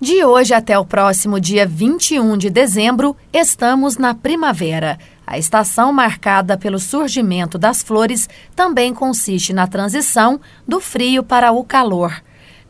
De hoje até o próximo dia 21 de dezembro, estamos na primavera. A estação marcada pelo surgimento das flores também consiste na transição do frio para o calor.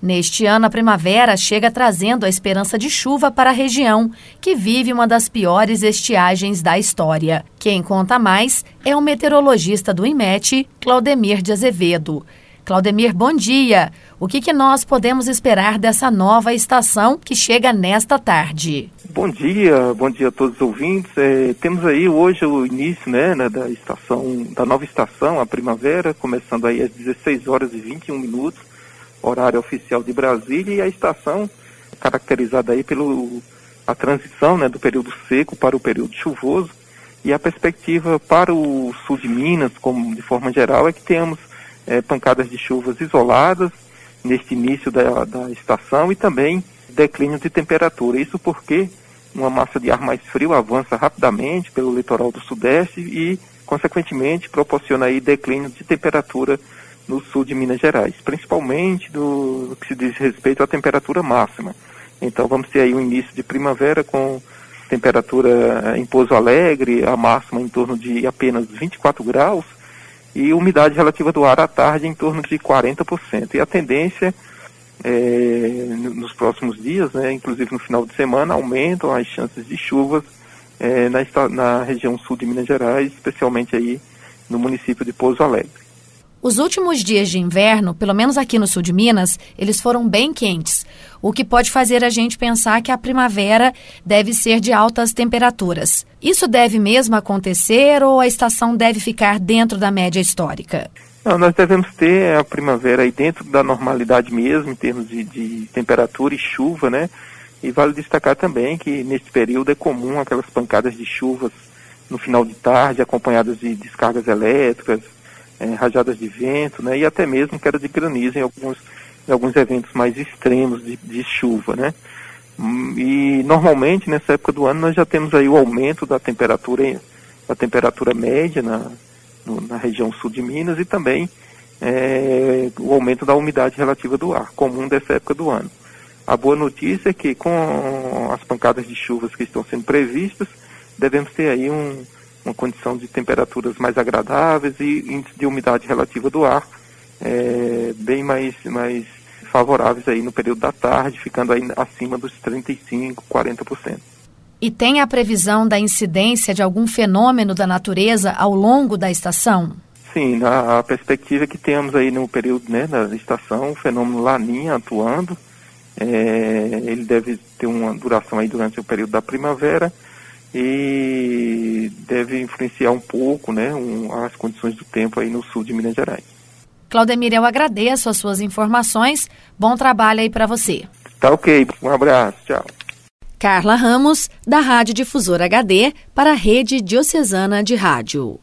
Neste ano, a primavera chega trazendo a esperança de chuva para a região, que vive uma das piores estiagens da história. Quem conta mais é o meteorologista do IMET, Claudemir de Azevedo. Claudemir, bom dia. O que, que nós podemos esperar dessa nova estação que chega nesta tarde? Bom dia, bom dia a todos os ouvintes. É, temos aí hoje o início né, né, da estação, da nova estação, a primavera, começando aí às 16 horas e 21 minutos, horário oficial de Brasília, e a estação caracterizada aí pelo a transição né, do período seco para o período chuvoso. E a perspectiva para o sul de Minas, como de forma geral, é que tenhamos é, pancadas de chuvas isoladas neste início da, da estação e também declínio de temperatura. Isso porque uma massa de ar mais frio avança rapidamente pelo litoral do sudeste e, consequentemente, proporciona aí declínio de temperatura no sul de Minas Gerais, principalmente do, do que se diz respeito à temperatura máxima. Então vamos ter aí um início de primavera com temperatura em Pouso Alegre, a máxima em torno de apenas 24 graus, e umidade relativa do ar à tarde em torno de 40%. E a tendência é, nos próximos dias, né, inclusive no final de semana, aumentam as chances de chuvas é, na, na região sul de Minas Gerais, especialmente aí no município de Pouso Alegre. Os últimos dias de inverno, pelo menos aqui no sul de Minas, eles foram bem quentes, o que pode fazer a gente pensar que a primavera deve ser de altas temperaturas. Isso deve mesmo acontecer ou a estação deve ficar dentro da média histórica? Não, nós devemos ter a primavera aí dentro da normalidade mesmo, em termos de, de temperatura e chuva, né? E vale destacar também que nesse período é comum aquelas pancadas de chuvas no final de tarde, acompanhadas de descargas elétricas, é, rajadas de vento, né, e até mesmo queda de granizo em alguns, em alguns eventos mais extremos de, de chuva, né. E normalmente nessa época do ano nós já temos aí o aumento da temperatura, da temperatura média na, no, na região sul de Minas e também é, o aumento da umidade relativa do ar, comum dessa época do ano. A boa notícia é que com as pancadas de chuvas que estão sendo previstas, devemos ter aí um, uma condição de temperaturas mais agradáveis e índice de umidade relativa do ar é, bem mais, mais favoráveis aí no período da tarde, ficando aí acima dos 35, 40%. E tem a previsão da incidência de algum fenômeno da natureza ao longo da estação? Sim, a, a perspectiva é que temos aí no período né, da estação o fenômeno Laninha atuando. É, ele deve ter uma duração aí durante o período da primavera e deve influenciar um pouco né, um, as condições do tempo aí no sul de Minas Gerais. Claudemir, eu agradeço as suas informações. Bom trabalho aí para você. Tá ok. Um abraço. Tchau. Carla Ramos, da Rádio Difusor HD, para a Rede Diocesana de Rádio.